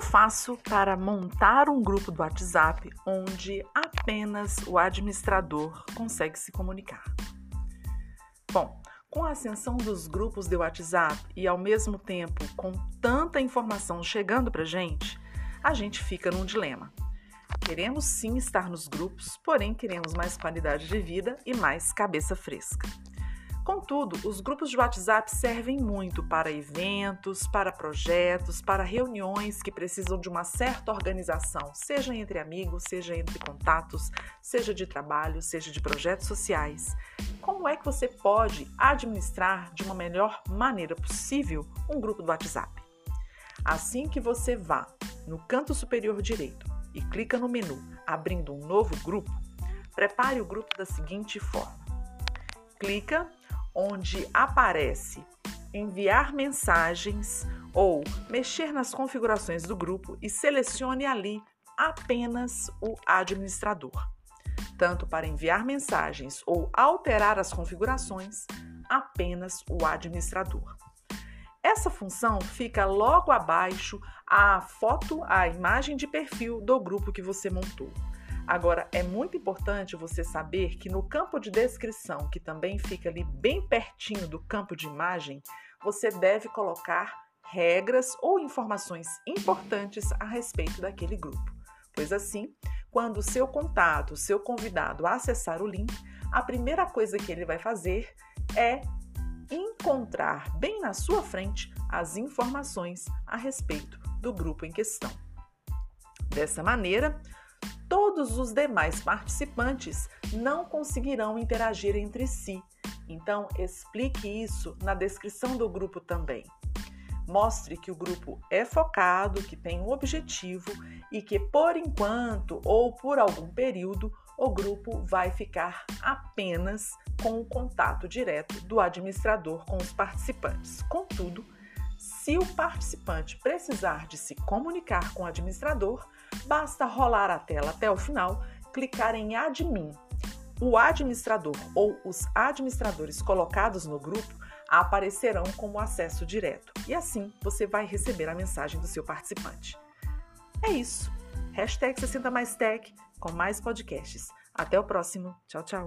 faço para montar um grupo do WhatsApp onde apenas o administrador consegue se comunicar? Bom, com a ascensão dos grupos de WhatsApp e ao mesmo tempo com tanta informação chegando para gente, a gente fica num dilema. Queremos sim estar nos grupos, porém queremos mais qualidade de vida e mais cabeça fresca. Contudo, os grupos de WhatsApp servem muito para eventos, para projetos, para reuniões que precisam de uma certa organização, seja entre amigos, seja entre contatos, seja de trabalho, seja de projetos sociais. Como é que você pode administrar de uma melhor maneira possível um grupo do WhatsApp? Assim que você vá no canto superior direito e clica no menu abrindo um novo grupo, prepare o grupo da seguinte forma: clica onde aparece enviar mensagens ou mexer nas configurações do grupo e selecione ali apenas o administrador. Tanto para enviar mensagens ou alterar as configurações, apenas o administrador. Essa função fica logo abaixo a foto, a imagem de perfil do grupo que você montou. Agora, é muito importante você saber que no campo de descrição, que também fica ali bem pertinho do campo de imagem, você deve colocar regras ou informações importantes a respeito daquele grupo. Pois assim, quando o seu contato, o seu convidado acessar o link, a primeira coisa que ele vai fazer é encontrar bem na sua frente as informações a respeito do grupo em questão. Dessa maneira, todos os demais participantes não conseguirão interagir entre si. Então, explique isso na descrição do grupo também. Mostre que o grupo é focado, que tem um objetivo e que, por enquanto ou por algum período, o grupo vai ficar apenas com o contato direto do administrador com os participantes. Contudo, se o participante precisar de se comunicar com o administrador, basta rolar a tela até o final, clicar em Admin. O administrador ou os administradores colocados no grupo aparecerão como acesso direto e assim você vai receber a mensagem do seu participante. É isso. Hashtag 60 mais Tech com mais podcasts. Até o próximo. Tchau, tchau.